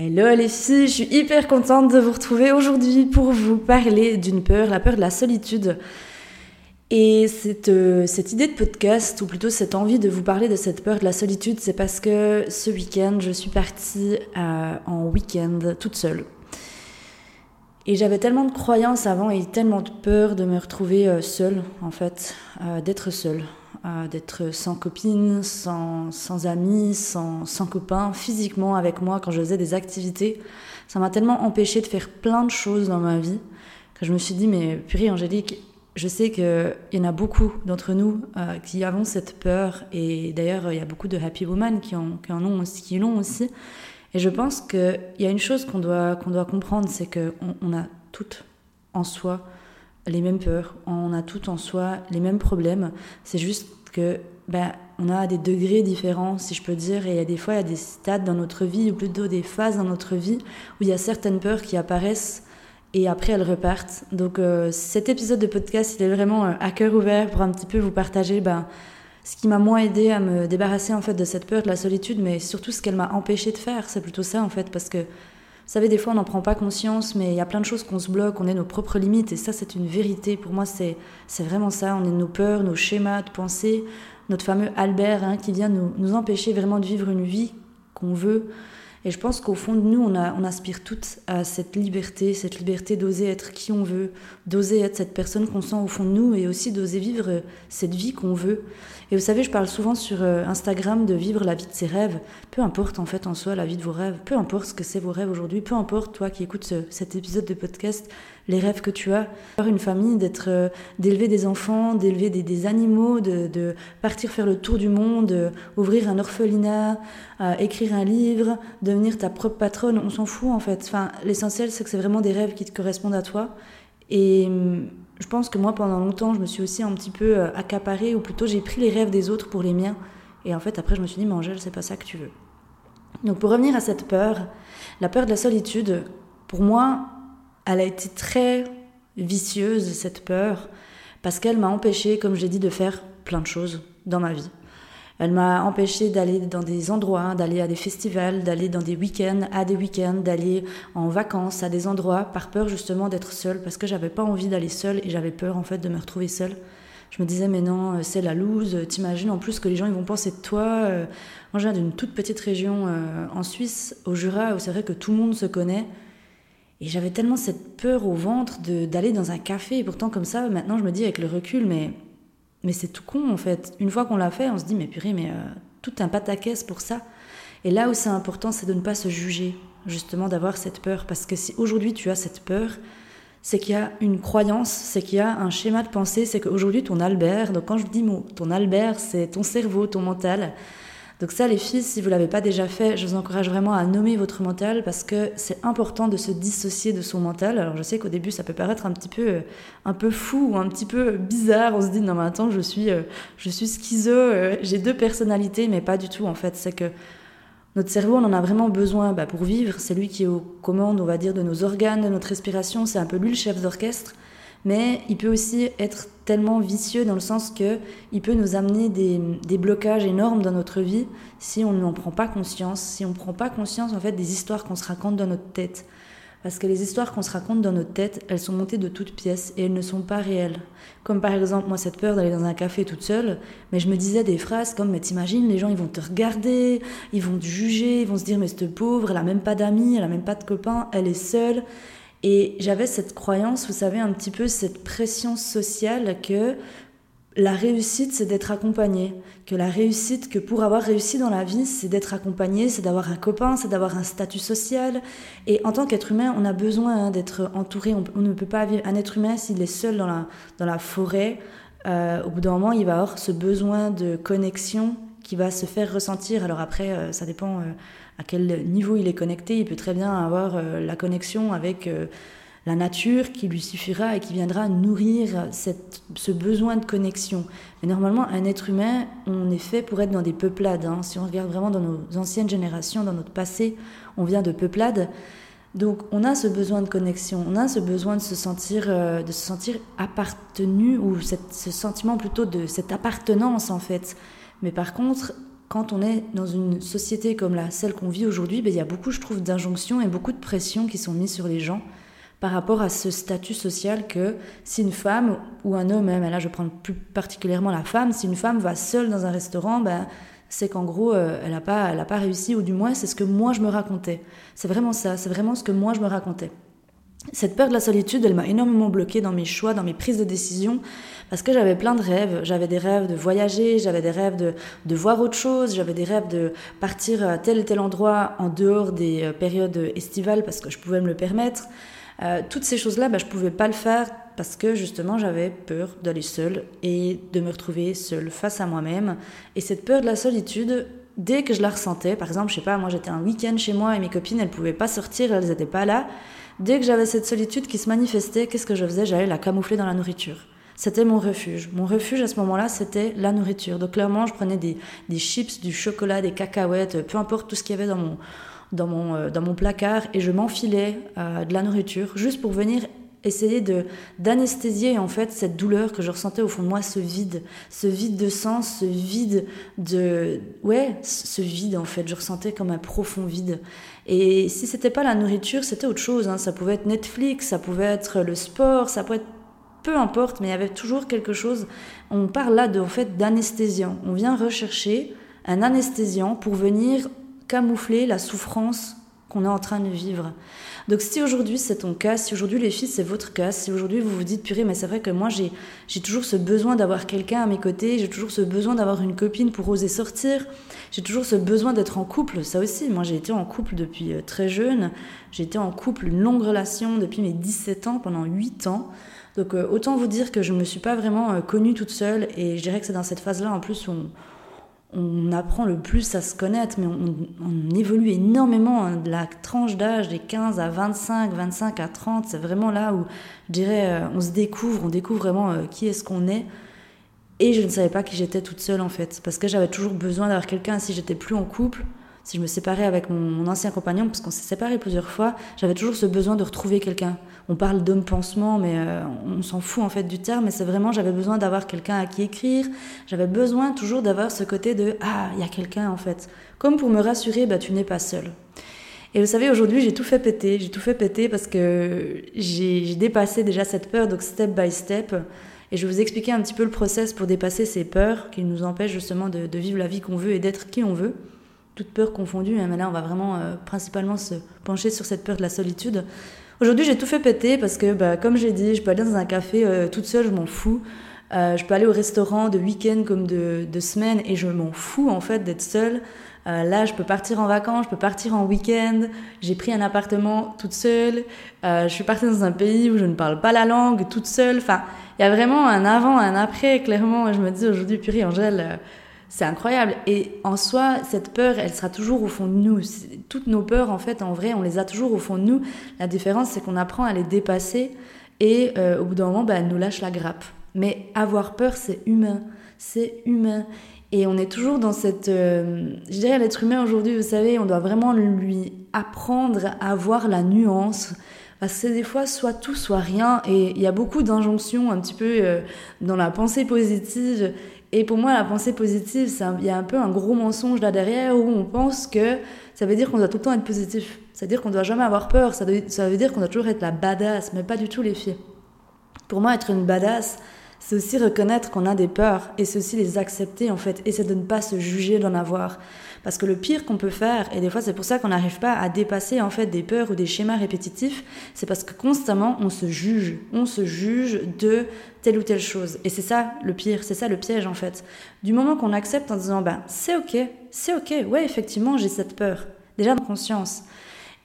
Hello les filles, je suis hyper contente de vous retrouver aujourd'hui pour vous parler d'une peur, la peur de la solitude. Et cette, euh, cette idée de podcast, ou plutôt cette envie de vous parler de cette peur de la solitude, c'est parce que ce week-end, je suis partie euh, en week-end toute seule. Et j'avais tellement de croyances avant et tellement de peur de me retrouver euh, seule, en fait, d'être seule d'être sans copine, sans, sans amis, sans, sans copains, physiquement avec moi quand je faisais des activités. Ça m'a tellement empêché de faire plein de choses dans ma vie que je me suis dit, mais purée Angélique, je sais qu'il y en a beaucoup d'entre nous euh, qui avons cette peur, et d'ailleurs, il y a beaucoup de happy women qui en, qui en ont aussi, l'ont aussi. Et je pense qu'il y a une chose qu'on doit, qu'on doit comprendre, c'est qu'on on a toutes en soi les mêmes peurs, on a toutes en soi les mêmes problèmes. C'est juste que ben, on a des degrés différents, si je peux dire, et il y a des fois, il y a des stades dans notre vie, ou plutôt des phases dans notre vie, où il y a certaines peurs qui apparaissent et après elles repartent. Donc euh, cet épisode de podcast, il est vraiment euh, à cœur ouvert pour un petit peu vous partager ben, ce qui m'a moins aidé à me débarrasser en fait de cette peur de la solitude, mais surtout ce qu'elle m'a empêché de faire. C'est plutôt ça en fait, parce que savez, des fois, on n'en prend pas conscience, mais il y a plein de choses qu'on se bloque, on est nos propres limites, et ça, c'est une vérité. Pour moi, c'est vraiment ça. On est nos peurs, nos schémas de pensée, notre fameux Albert hein, qui vient nous, nous empêcher vraiment de vivre une vie qu'on veut. Et je pense qu'au fond de nous, on, aspire toutes à cette liberté, cette liberté d'oser être qui on veut, d'oser être cette personne qu'on sent au fond de nous, et aussi d'oser vivre cette vie qu'on veut. Et vous savez, je parle souvent sur euh, Instagram de vivre la vie de ses rêves. Peu importe en fait en soi la vie de vos rêves, peu importe ce que c'est vos rêves aujourd'hui, peu importe toi qui écoutes cet épisode de podcast, les rêves que tu as, avoir une famille, d'être, euh, d'élever des enfants, d'élever des, animaux, de, partir faire le tour du monde, euh, ouvrir un orphelinat, écrire un livre, devenir ta propre patronne, on s'en fout en fait. Enfin, l'essentiel c'est que c'est vraiment des rêves qui te correspondent à toi. Et hum, je pense que moi, pendant longtemps, je me suis aussi un petit peu euh, accaparée, ou plutôt j'ai pris les rêves des autres pour les miens. Et en fait, après, je me suis dit, mais Angèle, c'est pas ça que tu veux. Donc, pour revenir à cette peur, la peur de la solitude, pour moi, elle a été très vicieuse, cette peur, parce qu'elle m'a empêchée, comme j'ai dit, de faire plein de choses dans ma vie. Elle m'a empêché d'aller dans des endroits, d'aller à des festivals, d'aller dans des week-ends, à des week-ends, d'aller en vacances à des endroits, par peur justement d'être seule, parce que j'avais pas envie d'aller seule et j'avais peur en fait de me retrouver seule. Je me disais, mais non, euh, c'est la loose, t'imagines en plus que les gens ils vont penser de toi. Euh. Moi, je viens d'une toute petite région euh, en Suisse, au Jura, où c'est vrai que tout le monde se connaît. Et j'avais tellement cette peur au ventre d'aller dans un café. Et pourtant, comme ça, maintenant, je me dis avec le recul, mais mais c'est tout con en fait. Une fois qu'on l'a fait, on se dit mais purée, mais euh, tout un pataquès pour ça. Et là où c'est important, c'est de ne pas se juger, justement d'avoir cette peur. Parce que si aujourd'hui tu as cette peur, c'est qu'il y a une croyance, c'est qu'il y a un schéma de pensée, c'est qu'aujourd'hui ton Albert, donc quand je dis ton Albert, c'est ton cerveau, ton mental, donc ça, les filles, si vous l'avez pas déjà fait, je vous encourage vraiment à nommer votre mental parce que c'est important de se dissocier de son mental. Alors je sais qu'au début, ça peut paraître un petit peu, un peu fou ou un petit peu bizarre. On se dit non mais attends, je suis, euh, je suis schizo, euh, j'ai deux personnalités, mais pas du tout en fait. C'est que notre cerveau, on en a vraiment besoin bah, pour vivre. C'est lui qui est aux commandes, on va dire, de nos organes, de notre respiration. C'est un peu lui le chef d'orchestre mais il peut aussi être tellement vicieux dans le sens que il peut nous amener des, des blocages énormes dans notre vie si on n'en prend pas conscience, si on ne prend pas conscience en fait des histoires qu'on se raconte dans notre tête. Parce que les histoires qu'on se raconte dans notre tête, elles sont montées de toutes pièces et elles ne sont pas réelles. Comme par exemple, moi, cette peur d'aller dans un café toute seule, mais je me disais des phrases comme Mais t'imagines, les gens, ils vont te regarder, ils vont te juger, ils vont se dire Mais cette pauvre, elle a même pas d'amis, elle a même pas de copains, elle est seule. Et j'avais cette croyance, vous savez, un petit peu cette pression sociale que la réussite, c'est d'être accompagné. Que la réussite, que pour avoir réussi dans la vie, c'est d'être accompagné, c'est d'avoir un copain, c'est d'avoir un statut social. Et en tant qu'être humain, on a besoin hein, d'être entouré. On, ne peut pas vivre. Un être humain, s'il est seul dans la, dans la forêt, euh, au bout d'un moment, il va avoir ce besoin de connexion qui va se faire ressentir. Alors après, euh, ça dépend euh, à quel niveau il est connecté. Il peut très bien avoir euh, la connexion avec la nature qui lui suffira et qui viendra nourrir cette, ce besoin de connexion. Mais normalement, un être humain, on est fait pour être dans des peuplades. Hein. Si on regarde vraiment dans nos anciennes générations, dans notre passé, on vient de peuplades. Donc on a ce besoin de connexion, on a ce besoin de se sentir, euh, de se sentir appartenu ou ce sentiment plutôt de cette appartenance en fait. Mais par contre, quand on est dans une société comme la celle qu'on vit aujourd'hui, ben, il y a beaucoup, je trouve, d'injonctions et beaucoup de pressions qui sont mises sur les gens par rapport à ce statut social que si une femme ou un homme, même là je prends plus particulièrement la femme, si une femme va seule dans un restaurant, ben c'est qu'en gros, euh, elle n'a pas, pas réussi, ou du moins, c'est ce que moi je me racontais. C'est vraiment ça, c'est vraiment ce que moi je me racontais. Cette peur de la solitude, elle m'a énormément bloquée dans mes choix, dans mes prises de décision, parce que j'avais plein de rêves. J'avais des rêves de voyager, j'avais des rêves de, de voir autre chose, j'avais des rêves de partir à tel et tel endroit en dehors des euh, périodes estivales parce que je pouvais me le permettre. Euh, toutes ces choses-là, bah, je ne pouvais pas le faire parce que justement j'avais peur d'aller seule et de me retrouver seule face à moi-même. Et cette peur de la solitude, dès que je la ressentais, par exemple, je sais pas, moi j'étais un week-end chez moi et mes copines elles pouvaient pas sortir, elles n'étaient pas là. Dès que j'avais cette solitude qui se manifestait, qu'est-ce que je faisais? J'allais la camoufler dans la nourriture. C'était mon refuge. Mon refuge à ce moment-là, c'était la nourriture. Donc clairement, je prenais des, des chips, du chocolat, des cacahuètes, peu importe tout ce qu'il y avait dans mon, dans mon, euh, dans mon placard et je m'enfilais euh, de la nourriture juste pour venir essayer de d'anesthésier en fait cette douleur que je ressentais au fond de moi ce vide ce vide de sens ce vide de ouais ce vide en fait. Je ressentais comme un profond vide. Et si c'était pas la nourriture c'était autre chose hein. ça pouvait être Netflix ça pouvait être le sport ça pouvait être peu importe mais il y avait toujours quelque chose. On parle là de en fait d'anesthésiant. On vient rechercher un anesthésiant pour venir camoufler la souffrance qu'on est en train de vivre. Donc si aujourd'hui c'est ton cas, si aujourd'hui les filles c'est votre cas, si aujourd'hui vous vous dites purée mais c'est vrai que moi j'ai, j'ai toujours ce besoin d'avoir quelqu'un à mes côtés, j'ai toujours ce besoin d'avoir une copine pour oser sortir, j'ai toujours ce besoin d'être en couple, ça aussi, moi j'ai été en couple depuis euh, très jeune, j'ai été en couple, une longue relation depuis mes 17 ans, pendant 8 ans, donc euh, autant vous dire que je ne me suis pas vraiment euh, connue toute seule et je dirais que c'est dans cette phase-là en plus où on, on apprend le plus à se connaître, mais on, évolue énormément. Hein, de la tranche d'âge des 15 à 25, 25 à 30, c'est vraiment là où, je dirais, euh, on se découvre, on découvre vraiment euh, qui est-ce qu'on est. Et je ne savais pas qui j'étais toute seule, en fait, parce que j'avais toujours besoin d'avoir quelqu'un si j'étais plus en couple si je me séparais avec mon, ancien compagnon, parce qu'on s'est séparés plusieurs fois, j'avais toujours ce besoin de retrouver quelqu'un. On parle d'homme pansement, mais euh, on s'en fout en fait du terme, mais c'est vraiment, j'avais besoin d'avoir quelqu'un à qui écrire, j'avais besoin toujours d'avoir ce côté de Ah, il y a quelqu'un en fait. Comme pour me rassurer, bah, tu n'es pas seul. Et vous savez, aujourd'hui, j'ai tout fait péter, j'ai tout fait péter parce que j'ai dépassé déjà cette peur, donc step by step. Et je vais vous expliquer un petit peu le process pour dépasser ces peurs qui nous empêchent justement de vivre la vie qu'on veut et d'être qui on veut toute peur confondue, hein, mais là on va vraiment euh, principalement se pencher sur cette peur de la solitude. Aujourd'hui j'ai tout fait péter parce que bah, comme j'ai dit, je peux aller dans un café euh, toute seule, je m'en fous. Euh, je peux aller au restaurant de week-end comme de, de semaine et je m'en fous en fait d'être seule. là, je peux partir en vacances, je peux partir en week-end. J'ai pris un appartement toute seule. je suis partie dans un pays où je ne parle pas la langue, toute seule. Enfin, il y a vraiment un avant, un après. Clairement, je me dis aujourd'hui, purée, Angèle, c'est incroyable. Et en soi, cette peur, elle sera toujours au fond de nous. Toutes nos peurs, en fait, en vrai, on les a toujours au fond de nous. La différence, c'est qu'on apprend à les dépasser et euh, au bout d'un moment, bah, elle nous lâche la grappe. Mais avoir peur, c'est humain. C'est humain. Et on est toujours dans cette... Euh, je dirais, l'être humain aujourd'hui, vous savez, on doit vraiment lui apprendre à voir la nuance. Parce que des fois soit tout, soit rien. Et il y a beaucoup d'injonctions un petit peu euh, dans la pensée positive et pour moi, la pensée positive, il y a un peu un gros mensonge là derrière où on pense que ça veut dire qu'on doit tout le temps être positif. Ça veut dire qu'on doit jamais avoir peur. Ça veut, ça veut dire qu'on doit toujours être la badass, mais pas du tout les filles. Pour moi, être une badass, c'est aussi reconnaître qu'on a des peurs et aussi les accepter en fait. Et c'est de ne pas se juger d'en avoir. Parce que le pire qu'on peut faire, et des fois c'est pour ça qu'on n'arrive pas à dépasser en fait des peurs ou des schémas répétitifs, c'est parce que constamment on se juge, on se juge de telle ou telle chose. Et c'est ça le pire, c'est ça le piège en fait. Du moment qu'on accepte en disant ben c'est ok, c'est ok, ouais effectivement j'ai cette peur, déjà de conscience.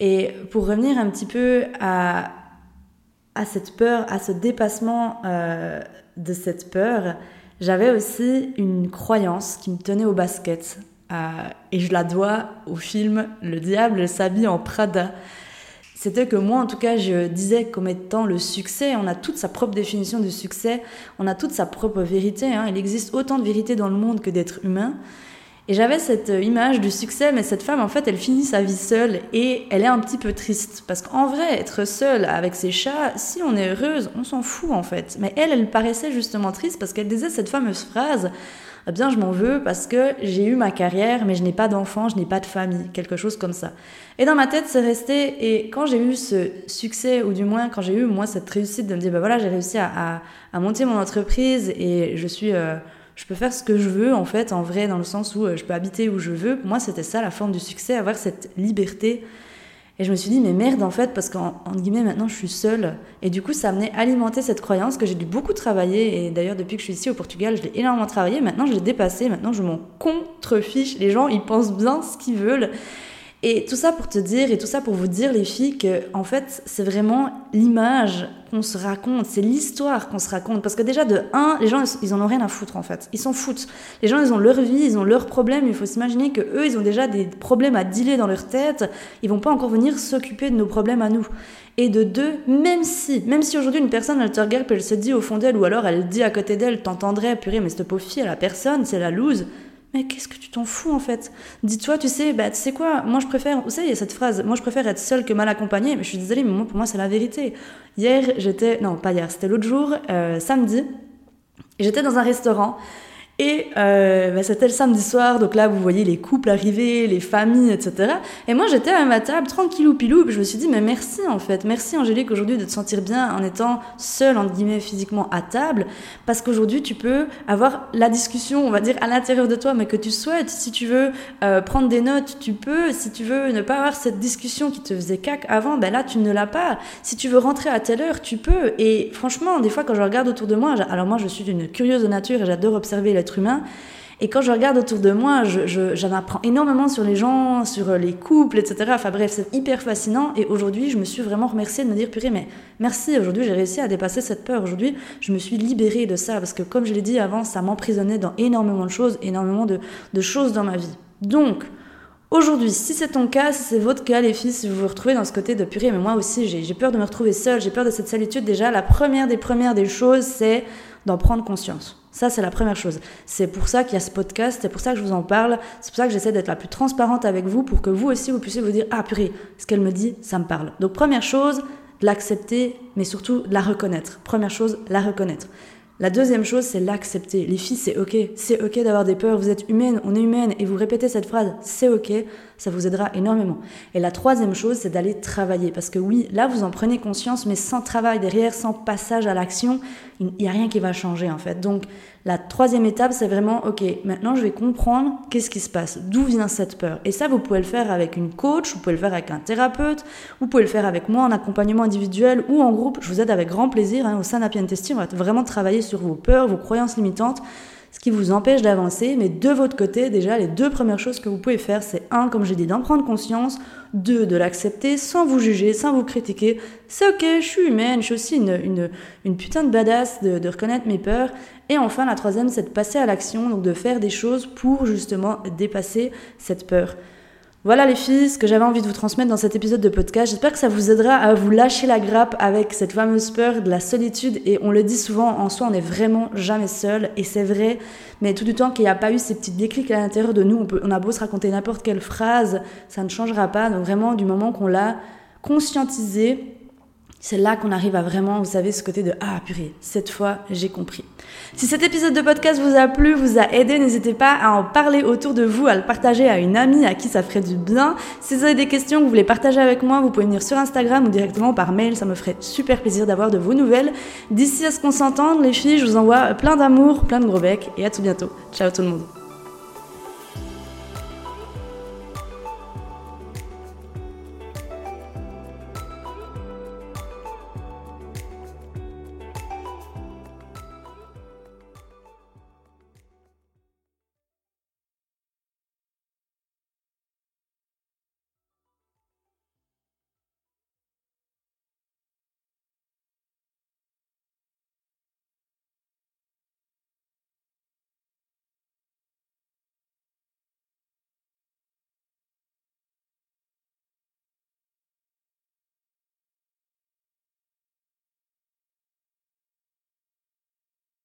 Et pour revenir un petit peu à, à cette peur, à ce dépassement euh, de cette peur, j'avais aussi une croyance qui me tenait au basket. Euh, et je la dois au film Le diable s'habille en Prada. C'était que moi, en tout cas, je disais comme étant le succès, on a toute sa propre définition du succès, on a toute sa propre vérité. Hein. Il existe autant de vérité dans le monde que d'êtres humains. Et j'avais cette euh, image du succès, mais cette femme, en fait, elle finit sa vie seule et elle est un petit peu triste. Parce qu'en vrai, être seule avec ses chats, si on est heureuse, on s'en fout en fait. Mais elle, elle paraissait justement triste parce qu'elle disait cette fameuse phrase eh bien, je m'en veux parce que j'ai eu ma carrière, mais je n'ai pas d'enfant, je n'ai pas de famille, quelque chose comme ça. Et dans ma tête, c'est resté. Et quand j'ai eu ce succès, ou du moins quand j'ai eu moi cette réussite de me dire, bah voilà, j'ai réussi à, à, monter mon entreprise et je suis euh, je peux faire ce que je veux en fait, en vrai, dans le sens où euh, je peux habiter où je veux. Moi, c'était ça la forme du succès, avoir cette liberté. Et je me suis dit, mais merde en fait, parce qu'en guillemets, maintenant je suis seule. Et du coup, ça amenait alimenter cette croyance que j'ai dû beaucoup travailler. Et d'ailleurs, depuis que je suis ici au Portugal, je l'ai énormément travaillé. Maintenant, je l'ai dépassé. Maintenant, je m'en contrefiche. Les gens, ils pensent bien ce qu'ils veulent. Et tout ça pour te dire, et tout ça pour vous dire, les filles, que en fait, c'est vraiment l'image qu'on se raconte, c'est l'histoire qu'on se raconte. Parce que déjà, de un, les gens, ils en ont rien à foutre, en fait. Ils s'en foutent. Les gens, ils ont leur vie, ils ont leurs problèmes. Il faut s'imaginer que eux, ils ont déjà des problèmes à dealer dans leur tête. Ils vont pas encore venir s'occuper de nos problèmes à nous. Et de deux, même si, même si aujourd'hui une personne, elle te regarde, elle se dit au fond d'elle, ou alors elle dit à côté d'elle, t'entendrais, purée, mais cette pauvre fille, elle a personne, c'est la loose mais qu'est-ce que tu t'en fous en fait? Dis-toi, tu sais, bah, tu sais quoi, moi je préfère, vous savez, il y a cette phrase, moi je préfère être seule que mal accompagnée, mais je suis désolée, mais moi, pour moi c'est la vérité. Hier, j'étais, non pas hier, c'était l'autre jour, euh, samedi, j'étais dans un restaurant et euh, bah, c'était le samedi soir, donc là vous voyez les couples arriver, les familles, etc. Et moi j'étais à ma table, tranquillou pilou, je me suis dit, mais merci en fait, merci Angélique aujourd'hui de te sentir bien en étant seule, entre guillemets, physiquement à table, parce qu'aujourd'hui tu peux avoir la discussion, on va dire, à l'intérieur de toi, mais que tu souhaites. Si tu veux euh, prendre des notes, tu peux. Si tu veux ne pas avoir cette discussion qui te faisait cac avant, ben là tu ne l'as pas. Si tu veux rentrer à telle heure, tu peux. Et franchement, des fois quand je regarde autour de moi, alors moi je suis d'une curieuse nature et j'adore observer humain. Et quand je regarde autour de moi, j'en je, apprends énormément sur les gens, sur les couples, etc. Enfin bref, c'est hyper fascinant. Et aujourd'hui, je me suis vraiment remerciée de me dire, purée, mais merci, aujourd'hui j'ai réussi à dépasser cette peur. Aujourd'hui, je me suis libérée de ça. Parce que comme je l'ai dit avant, ça m'emprisonnait dans énormément de choses, énormément de, de choses dans ma vie. Donc, Aujourd'hui, si c'est ton cas, si c'est votre cas, les filles, si vous vous retrouvez dans ce côté de purée, mais moi aussi, j'ai peur de me retrouver seule, j'ai peur de cette solitude, déjà, la première des premières des choses, c'est d'en prendre conscience. Ça, c'est la première chose. C'est pour ça qu'il y a ce podcast, c'est pour ça que je vous en parle, c'est pour ça que j'essaie d'être la plus transparente avec vous pour que vous aussi, vous puissiez vous dire, ah purée, ce qu'elle me dit, ça me parle. Donc première chose, l'accepter, mais surtout de la reconnaître. Première chose, la reconnaître. La deuxième chose, c'est l'accepter. Les filles, c'est ok. C'est ok d'avoir des peurs. Vous êtes humaine, on est humaine. Et vous répétez cette phrase, c'est ok. Ça vous aidera énormément. Et la troisième chose, c'est d'aller travailler. Parce que oui, là, vous en prenez conscience, mais sans travail derrière, sans passage à l'action, il n'y a rien qui va changer, en fait. Donc, la troisième étape, c'est vraiment, ok, maintenant je vais comprendre qu'est-ce qui se passe, d'où vient cette peur. Et ça, vous pouvez le faire avec une coach, vous pouvez le faire avec un thérapeute, vous pouvez le faire avec moi en accompagnement individuel ou en groupe. Je vous aide avec grand plaisir hein, au sein d'Happy Testing. On va vraiment travailler sur vos peurs, vos croyances limitantes ce qui vous empêche d'avancer. Mais de votre côté, déjà, les deux premières choses que vous pouvez faire, c'est un, comme j'ai dit, d'en prendre conscience, deux, de l'accepter sans vous juger, sans vous critiquer. C'est ok, je suis humaine, je suis aussi une, une, une putain de badass de, de reconnaître mes peurs. Et enfin, la troisième, c'est de passer à l'action, donc de faire des choses pour justement dépasser cette peur. Voilà les filles, ce que j'avais envie de vous transmettre dans cet épisode de podcast. J'espère que ça vous aidera à vous lâcher la grappe avec cette fameuse peur de la solitude. Et on le dit souvent, en soi, on n'est vraiment jamais seul. Et c'est vrai, mais tout du temps qu'il n'y a pas eu ces petits déclics à l'intérieur de nous, on, a beau se raconter n'importe quelle phrase, ça ne changera pas. Donc vraiment, du moment qu'on l'a conscientisé, c'est là qu'on arrive à vraiment, vous savez, ce côté de Ah purée, cette fois j'ai compris. Si cet épisode de podcast vous a plu, vous a aidé, n'hésitez pas à en parler autour de vous, à le partager à une amie à qui ça ferait du bien. Si vous avez des questions que vous voulez partager avec moi, vous pouvez venir sur Instagram ou directement par mail, ça me ferait super plaisir d'avoir de vos nouvelles. D'ici à ce qu'on s'entende, les filles, je vous envoie plein d'amour, plein de gros becs et à tout bientôt. Ciao tout le monde.